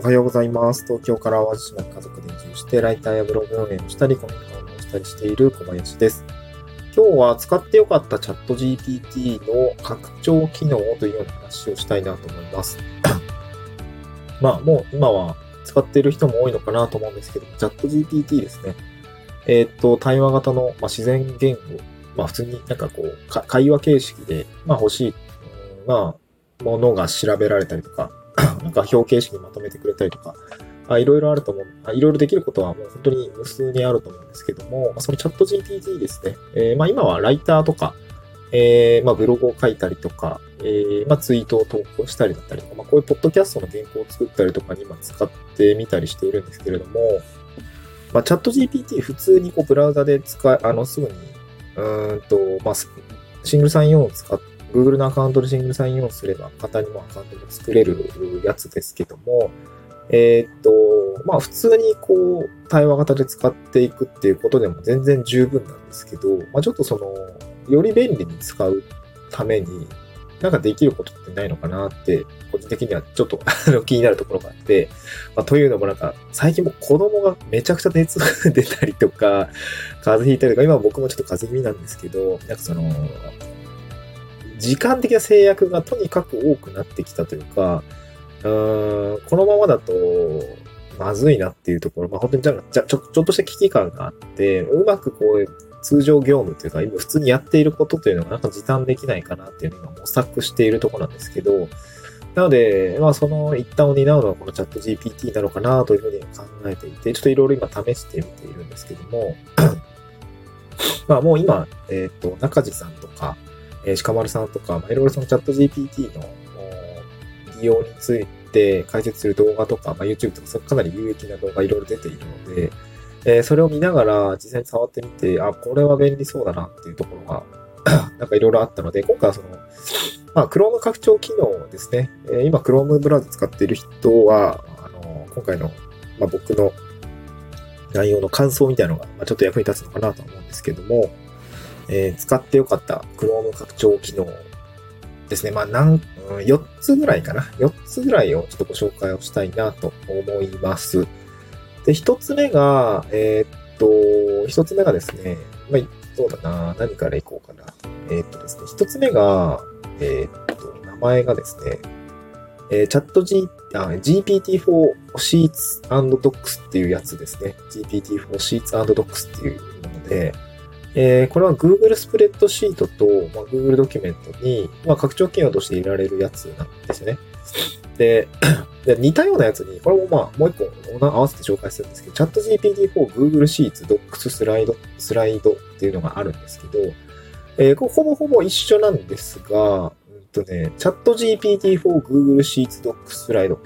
おはようございます。東京から淡路島に家族で移住して、ライターやブログ運営をしたり、コミュニカをしたりしている小林です。今日は使ってよかったチャット GPT の拡張機能というような話をしたいなと思います。まあ、もう今は使っている人も多いのかなと思うんですけど、チャット GPT ですね。えーっと、対話型の、まあ、自然言語、まあ普通になんかこう、会話形式で、まあ欲しい、まあ、ものが調べられたりとか、なんか表形式にまとめてくれたりとか、いろいろあると思う。いろいろできることはもう本当に無数にあると思うんですけども、そのチャット GPT ですね。えーまあ今はライターとか、えーまあブログを書いたりとか、えーまあツイートを投稿したりだったりとか、まあこういうポッドキャストの原稿を作ったりとかに今使ってみたりしているんですけれども、まあチャット GPT 普通にこうブラウザで使い、あのすぐに、うんと、まあシングルサインオンを使って、Google のアカウントでシングルサインオンすれば、簡単にもアカウントも作れるやつですけども、えーっと、まあ普通にこう、対話型で使っていくっていうことでも全然十分なんですけど、まあちょっとその、より便利に使うために、なんかできることってないのかなって、個人的にはちょっと 気になるところがあって、まあ、というのもなんか、最近も子供がめちゃくちゃ熱が 出たりとか、風邪ひいたりとか、今僕もちょっと風邪気味なんですけど、なんかその、時間的な制約がとにかく多くなってきたというか、うーんこのままだと、まずいなっていうところ、まあ本当にじゃじゃちょちょっとした危機感があって、うまくこう、通常業務というか、今普通にやっていることというのがなんか時短できないかなっていうのを今模索しているところなんですけど、なので、まあその一端を担うのはこのチャット GPT なのかなというふうに考えていて、ちょっといろいろ今試してみているんですけども、まあもう今、えっ、と、中地さんとか、えー、鹿丸さんとか、まあ、いろいろそのチャット GPT の利用について解説する動画とか、まあ、YouTube とか、かなり有益な動画いろいろ出ているので、えーそれを見ながら実際に触ってみて、あ、これは便利そうだなっていうところが、なんかいろいろあったので、今回はその、まあ、Chrome 拡張機能ですね。えー今、Chrome ブラウザ使っている人は、あの、今回の、まあ、僕の内容の感想みたいなのが、まあ、ちょっと役に立つのかなと思うんですけども、えー使ってよかった Chrome 拡張機能ですね。まあ、なん、4つぐらいかな。4つぐらいをちょっとご紹介をしたいなと思います。で、1つ目が、えーっと、1つ目がですね、まあ、そうだな、何からいこうかな。えーっとですね、1つ目が、えーっと、名前がですね、えーチャット G、GPT-4 Sheets and Docs っていうやつですね。GPT-4 Sheets and Docs っていうもので、えーこれは Google スプレッドシートと、まあ、Google ドキュメントに、まあ、拡張機能として入れられるやつなんですよね。で、で似たようなやつに、これもまあ、もう一個合わせて紹介するんですけど、チャット GPT-4 Google Sheets Docs スライド、スライドっていうのがあるんですけど、えーほぼほぼ一緒なんですが、うんとね、チャット GPT-4 Google Sheets Docs スライド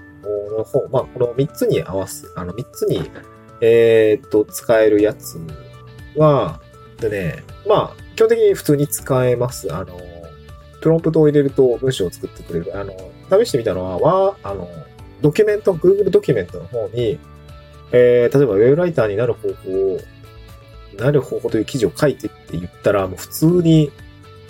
の方、まあ、この3つに合わす、あの3つに、えーっと、使えるやつは、でね、まあ、基本的に普通に使えます。あの、プロンプトを入れると文章を作ってくれる。あの、試してみたのは、は、あの、ドキュメント、Google ドキュメントの方に、えー、例えばウェブライターになる方法を、なる方法という記事を書いてって言ったら、もう普通に、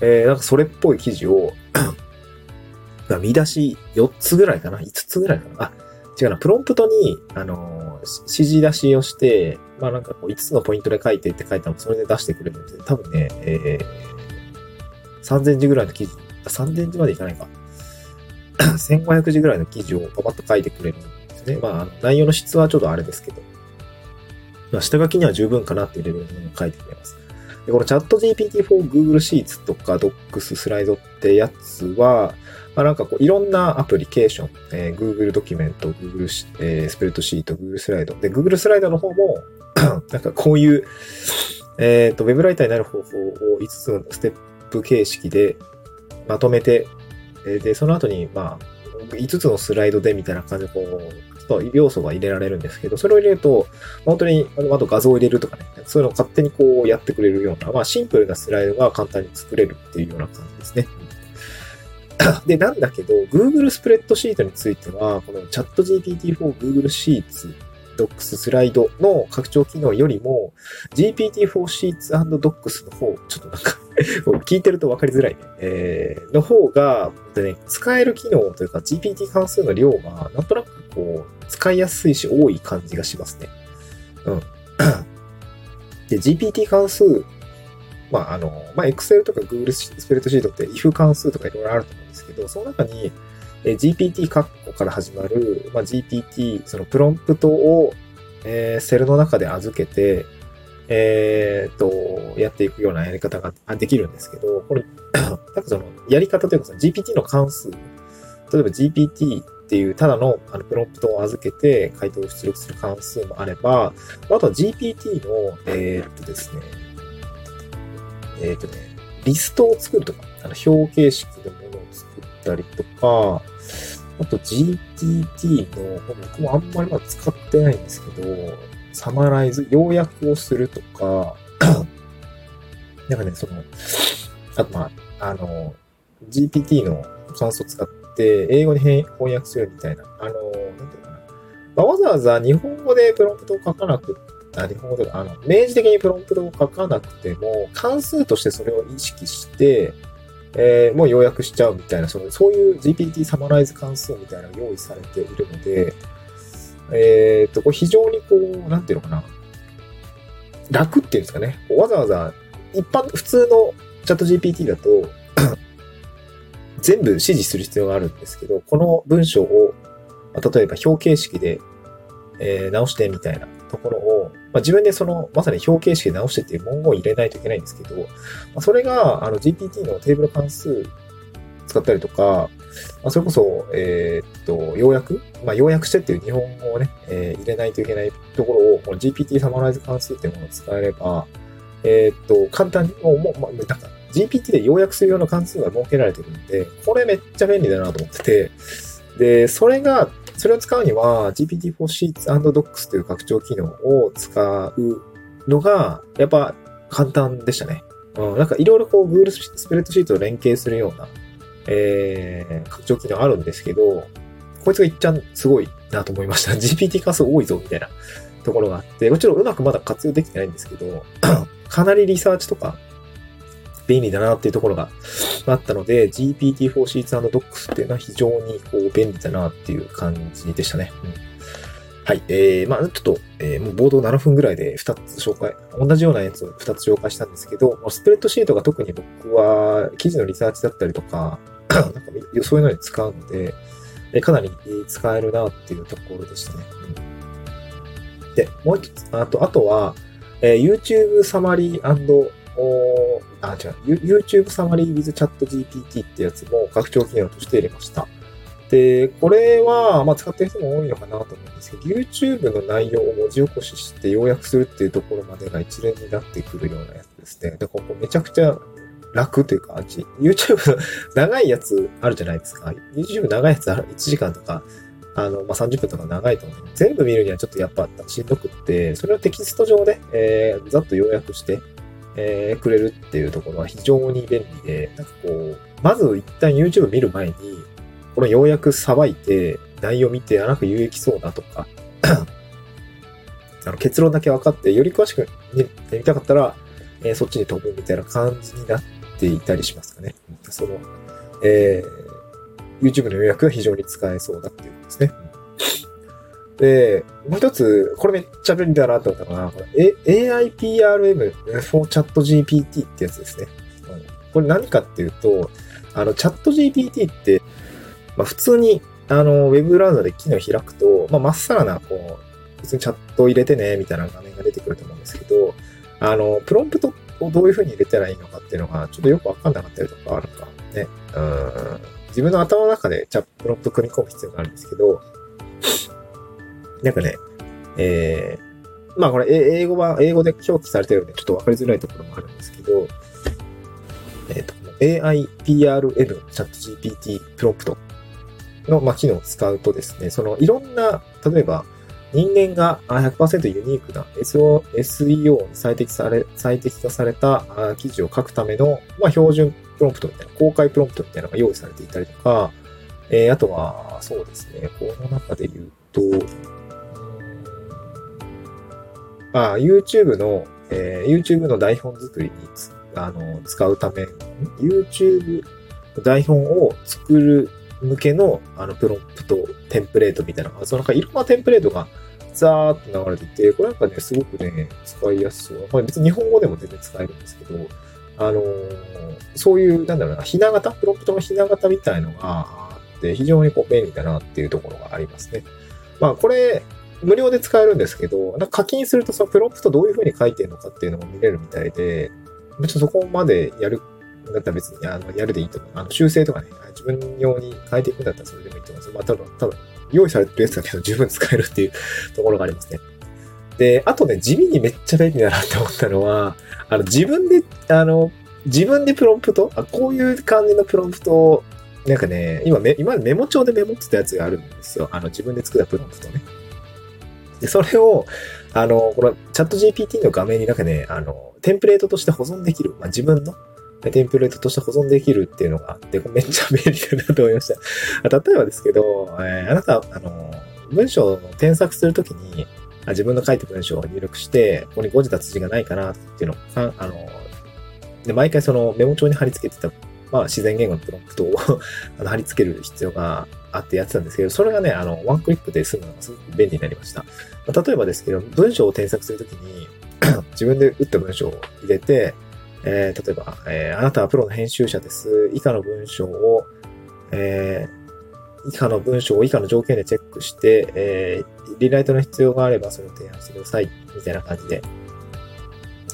えー、なんかそれっぽい記事を、見出し4つぐらいかな ?5 つぐらいかな？あ、違うな。プロンプトに、あの指示出しをして、まあなんかこう5つのポイントで書いてって書いたのそれで出してくれるんで、多分ね、えー、3000字ぐらいの記事、あ3000字までいかないか。1500字ぐらいの記事をパパッと書いてくれるんですね。まあ、内容の質はちょっとあれですけど。まあ、下書きには十分かなっていうレベルのものを書いてくれます。で、このチャット GPT-4 Google Sheets とか Docs スライドってやつは、まあ、なんかこういろんなアプリケーション、えー Google ドキュメント、Google、えースプレッドシート、Google スライド。で、Google スライドの方も、なんかこういう、えっ、と、ウェブライターになる方法を5つのステップ形式でまとめて、えーで、その後に、まあ、5つのスライドでみたいな感じで、こう、ちょっと要素が入れられるんですけど、それを入れると、本当に、あのあと画像を入れるとかね、そういうのを勝手にこうやってくれるような、まあシンプルなスライドが簡単に作れるっていうような感じですね。で、なんだけど、Google スプレッドシートについては、このチャット GPT-4 Google Sheets Docs スライドの拡張機能よりも GPT-4 Sheets and Docs の方、ちょっとなんか聞いてると分かりづらいね。えーの方が、でね、使える機能というか GPT 関数の量がなんとなくこう、使いやすいし多い感じがしますね。うん。で、GPT 関数、まあ、あの、まあ、Excel とか Google スプレッドシートって if 関数とかいろいろあると思うんですけど、その中に、え GPT 括弧から始まる、まあ、GPT、そのプロンプトを、えー、セルの中で預けて、えー、っと、やっていくようなやり方ができるんですけど、これ、なんかその、やり方というかその GPT の関数、例えば GPT っていうただのあのプロンプトを預けて回答を出力する関数もあれば、あとは GPT の、えー、っとですね、えー、っとね、リストを作るとか、あの表形式のものを作ったりとか、あと GPT の、僕もあんまりまだ使ってないんですけど、サマライズ、要約をするとか、なんかね、その、あとまあ、あの、GPT の関数を使って英語に翻訳するみたいな、あの、なんていうかな。まあ、わざわざ日本語でプロンプトを書かなくあ、日本語で、あの、明示的にプロンプトを書かなくても、関数としてそれを意識して、えー、もう要約しちゃうみたいな、そのそういう GPT サマライズ関数みたいなのが用意されているので、えっ、と、これ非常にこう、なんていうのかな。楽っていうんですかね。わざわざ、一般、普通のチャット GPT だと全部指示する必要があるんですけど、この文章を、例えば表形式で、えー、直してみたいなところを、まあ、自分でその、まさに表形式で直してっていう文言を入れないといけないんですけど、まあ、それが、あの GPT のテーブル関数使ったりとか、まあ、それこそ、えー、っと、要約まあ、要約してっていう日本語をね、えー、入れないといけないところを、この GPT サマライズ関数っていうものを使えれば、えー、っと、簡単に、もう、もう、まあ、なんか、GPT で要約するような関数が設けられてるんで、これめっちゃ便利だなと思ってて、で、それが、それを使うには GPT-4 Sheets Docs という拡張機能を使うのが、やっぱ簡単でしたね。うん、なんかいろいろこう Google スプレッドシートと連携するような、えー、拡張機能あるんですけど、こいつがいっちゃんすごいなと思いました。GPT 関数多いぞみたいなところがあって、もちろんうまくまだ活用できてないんですけど、かなりリサーチとか便利だなっていうところがあったので、GPT-4 Sheets Docs っていうのは非常にこう便利だなっていう感じでしたね。うん、はい。えー、まあちょっと、えー、もう冒頭7分ぐらいで2つ紹介、同じようなやつを2つ紹介したんですけど、スプレッドシートが特に僕は記事のリサーチだったりとか、なんかそういうのに使うので、えかなり使えるなっていうところでしたね。うん、で、もう一つ、あと、あとは、えー、YouTube サマリーおあ、違う、YouTube Summary with Chat GPT ってやつも拡張機能として入れました。で、これは、まあ、使ってる人も多いのかなと思うんですけど、YouTube の内容を文字起こしして要約するっていうところまでが一連になってくるようなやつですね。だからこめちゃくちゃ楽というか、YouTube 長いやつあるじゃないですか。YouTube 長いやつある1時間とか、あの、まあ、30分とか長いと思う。全部見るにはちょっとやっぱしんどくって、それをテキスト上で、えー、ざっと要約して、えー、くれるっていうところは非常に便利で、なんかこう、まず一旦 YouTube 見る前に、このようやくさばいて、内容見て、あ、なんか有益そうだとか、あの結論だけ分かって、より詳しく見見たかったら、えー、そっちに飛ぶみたいな感じになっていたりしますかね。その、えー、YouTube の予約が非常に使えそうだっていうことですね。で、もう一つ、これめっちゃ便利だなと思ったのが、AIPRM for ChatGPT ってやつですね。これ何かっていうと、あの、ChatGPT って、まあ、普通に、あの、ウェブブラウザで機能開くと、まあ、まっさらな、こう、普通にチャットを入れてね、みたいな画面が出てくると思うんですけど、あの、プロンプトをどういう風に入れたらいいのかっていうのが、ちょっとよくわかんなかったりとか、あるかね、うん、自分の頭の中でチャットプロンプト組み込む必要があるんですけど、なんかね、えー、まあこれ英語は、英語で表記されてるんでちょっとわかりづらいところもあるんですけど、えっ、ー、と、AIPRM チャット GPT プロンプトの、まあ、機能を使うとですね、そのいろんな、例えば人間が100%ユニークな SEO に最適され、最適化された記事を書くための、まあ、標準プロンプトみたいな、公開プロンプトみたいなのが用意されていたりとか、えー、あとは、そうですね、この中で言うと、まあ、YouTube の、えー、YouTube の台本作りにあの使うため、YouTube 台本を作る向けの、あの、プロンプト、テンプレートみたいな、そのなんかいろんなテンプレートがザーって流れてて、これなんかね、すごくね、使いやすそう。まあ、別に日本語でも全然使えるんですけど、あのー、そういう、なんだろうな、ひな型、プロンプトのひな型みたいのがあって、非常にこう便利だなっていうところがありますね。まあ、これ、無料で使えるんですけど、なんか課金するとそのプロンプトどういう風に書いてるのかっていうのも見れるみたいで、ちょっとそこまでやるだったら別にあのやるでいいと思う。あの修正とかね、自分用に変えていくんだったらそれでもいいと思うんですまあ、ただ、ただ、用意されてるやつだけど十分使えるっていうところがありますね。で、あとね、地味にめっちゃ便利だなって思ったのは、あの、自分で、あの、自分でプロンプトあ、こういう感じのプロンプトを、なんかね、今メ、今メモ帳でメモってたやつがあるんですよ。あの、自分で作ったプロンプトね。で、それを、あの、このチャット GPT の画面になんかね、あの、テンプレートとして保存できる。まあ、自分のテンプレートとして保存できるっていうのがあって、めっちゃ便利だなと思いました。例えばですけど、えー、あなた、あの、文章を添削するときに、自分の書いた文章を入力して、ここに誤字脱字がないかなっていうのを、あの、で、毎回そのメモ帳に貼り付けてた、まあ、自然言語のプロンプトを 貼り付ける必要があってやってたんですけど、それがね、あの、ワンクリックで済むのがすごく便利になりました。まあ、例えばですけど、文章を添削するときに 自分で打った文章を入れて、えー、例えば、えー、あなたはプロの編集者です。以下の文章を、えー、以下の文章を以下の条件でチェックして、えー、リライトの必要があればそれを提案してください。みたいな感じで、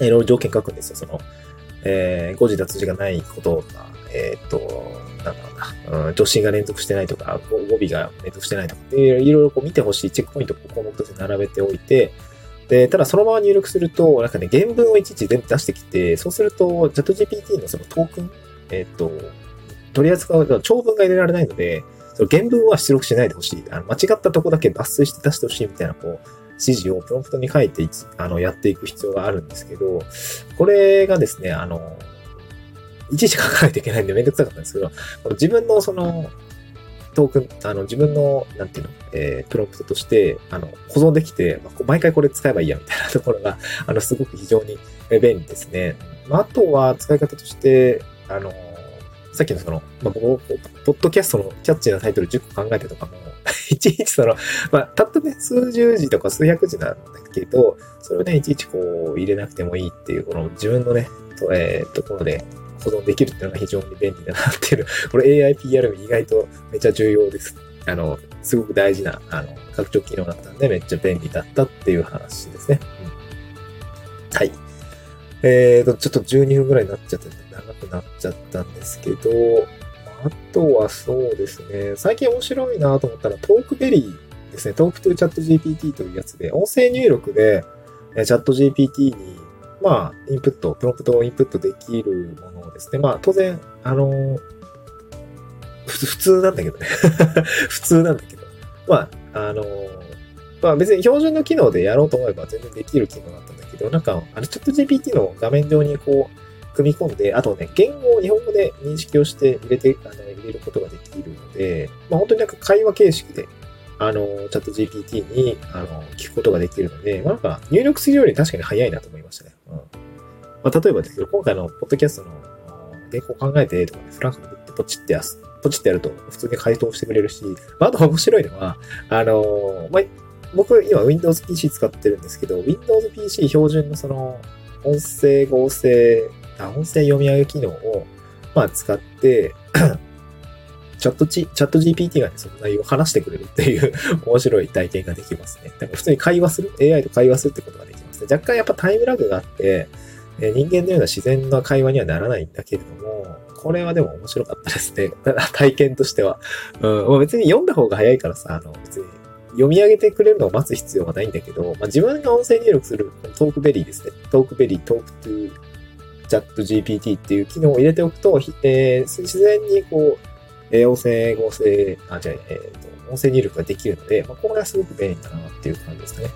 いろいろ条件書くんですよ。その、えー、誤字脱字がないことが、えっ、ー、と、う、ん、助詞が連続してないとか、語尾が連続してないとか、いろいろこう見てほしいチェックポイントを項目として並べておいて、で、ただそのまま入力すると、なんかね、原文をいちいち全部出してきて、そうすると、チャット GPT のそのトークン、えっ、ー、と、取り扱う長文が入れられないので、その原文は出力しないでほしい。あの間違ったとこだけ抜粋して出してほしいみたいな、こう、指示をプロンプトに書いて、あの、やっていく必要があるんですけど、これがですね、あの、いちいち書かないといけないんでめんどくさかったんですけど、自分のその、トークン、あの、自分の、なんていうの、えー、プロンプトとして、あの、保存できて、まあ、毎回これ使えばいいや、みたいなところが、あの、すごく非常に便利ですね。まあ、あとは使い方として、あの、さっきのその、まあ、僕、ポッドキャストのキャッチーなタイトル10個考えてとかも、いちいちその、まあ、たったね、数十字とか数百字なんだけど、それをね、いちいちこう、入れなくてもいいっていう、この自分のね、とえー、ところで、保存できるっていうのが非常に便利だなっていう、これ AIPR 意外とめっちゃ重要です。あの、すごく大事な、あの、拡張機能だったんでめっちゃ便利だったっていう話ですね。うん、はい。えーと、ちょっと12分ぐらいになっちゃって、長くなっちゃったんですけど、あとはそうですね、最近面白いなと思ったらトークベリーですね。トークトゥチャット GPT というやつで、音声入力でチャット GPT にまあ、インプット、プロンプトをインプットできるものですね。まあ、当然、あの普通なんだけどね 普通なんだけど。まあ、あのまあ別に標準の機能でやろうと思えば全然できる機能だったんだけど、なんか、あれ、チャット GPT の画面上にこう、組み込んで、あとね、言語を日本語で認識をして入れて、あの、入れることができるので、まあ本当になんか会話形式であの、チャット GPT に、あの、聞くことができるので、まあ、なんか、入力するより確かに早いなと思いましたね。うん。まあ、例えばですけど、今回のポッドキャストの原稿考えてとかね、フランクってポチってやす、ポチってやると普通に回答してくれるし、まあ、あと面白いのは、あの、まあ、僕今 Windows PC 使ってるんですけど、Windows PC 標準のその、音声合成、あ、音声読み上げ機能を、まあ、使ってチャットチ、ャット GPT がね、その内容を話してくれるっていう 面白い体験ができますね。だから普通に会話する、AI と会話するってことができますね。若干やっぱタイムラグがあって、え人間のような自然な会話にはならないんだけれども、これはでも面白かったですね。体験としては。うん、別に読んだ方が早いからさ、あの、別に読み上げてくれるのを待つ必要はないんだけど、まあ、自分が音声入力するトークベリーですね。トークベリー、トークトゥーチャット GPT っていう機能を入れておくと、えー、自然にこう、え音声合成、あ、じゃえっ、ー、と、音声入力ができるので、まあ、これはすごく便利だなっていう感じですね。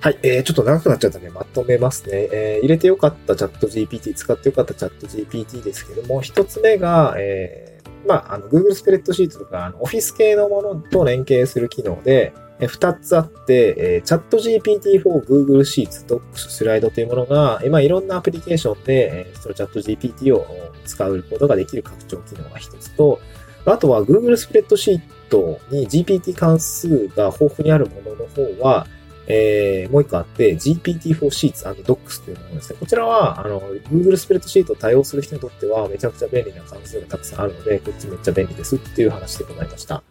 はい、えー、ちょっと長くなっちゃったんでまとめますね。えー、入れてよかった ChatGPT、使ってよかった ChatGPT ですけども、一つ目が、えー、まあ、あの、Google スプレッドシートとか、あの、オフィス系のものと連携する機能で、え二つあって、チャット GPT for Google Sheets、Docs、スライドというものが、えまあ、いろんなアプリケーションで、そのチャット GPT を使うことができる拡張機能が一つと、あとは Google スプレッドシートに GPT 関数が豊富にあるものの方は、えー、もう一個あって、GPT-4 Sheets Docs というものですね。こちらは、あの、Google スプレッドシートを対応する人にとってはめちゃくちゃ便利な関数がたくさんあるので、こっちめっちゃ便利ですっていう話でございました。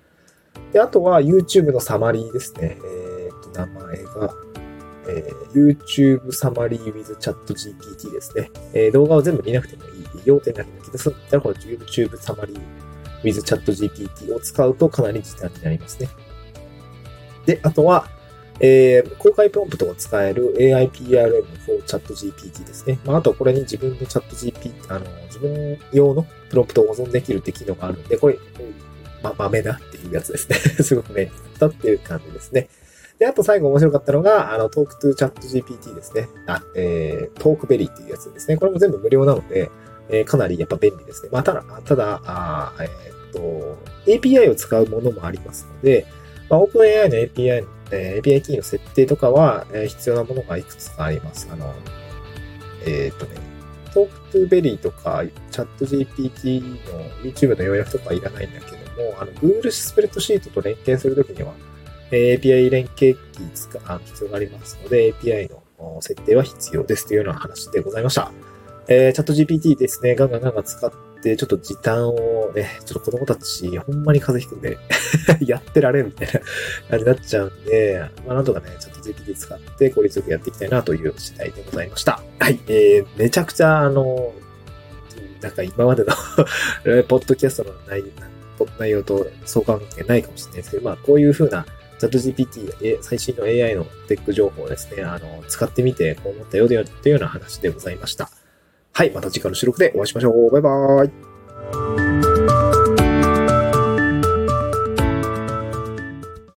で、あとは YouTube のサマリーですね。えー、と、名前が、えー、YouTube サマリー with ChatGPT ですね。えー、動画を全部見なくてもいい。要点だけ抜き出すんだったら、この YouTube サマリー with ChatGPT を使うとかなり時短になりますね。で、あとは、えー、公開プロンプトを使える AIPRM for ChatGPT ですね。まあ、あとこれに自分の ChatGPT、あの、自分用のプロンプトを保存できるって機能があるんで、これ、ま、豆だっていうやつですね。すごく便利だったっていう感じですね。で、あと最後面白かったのが、あの、Talk to ChatGPT ですね。あ、えー、TalkBerry っていうやつですね。これも全部無料なので、えー、かなりやっぱ便利ですね。まあ、ただ、ただ、あえー、っと、API を使うものもありますので、まあ、OpenAI の API えー、API キーの設定とかは、えー、必要なものがいくつかあります。あの、えっ、とね、TalkToBerry とか ChatGPT の YouTube の要約とかいらないんだけども、あの、Google スプレッドシートと連携するときには、API 連携キー使う必要がありますので、API の設定は必要ですというような話でございました。えー、チャット GPT ですね、ガンガンガンガン使って、ちょっと時短をね、ちょっと子供たち、ほんまに風邪ひくんで やってられるみたいな感じになっちゃうんで、まあ、なんとかね、ちょっと GPT 使って効率よくやっていきたいなという次第でございました。はい、えー、めちゃくちゃ、あの、なんか今までの ポッドキャストの内容内容と相関係ないかもしれないですけど、まあ、こういう風なチャット GPT、最新の AI のテック情報をですね、あの、使ってみて、こう思ったよというような話でございました。はい、また次回の収録でお会いしましょう。バイバーイ。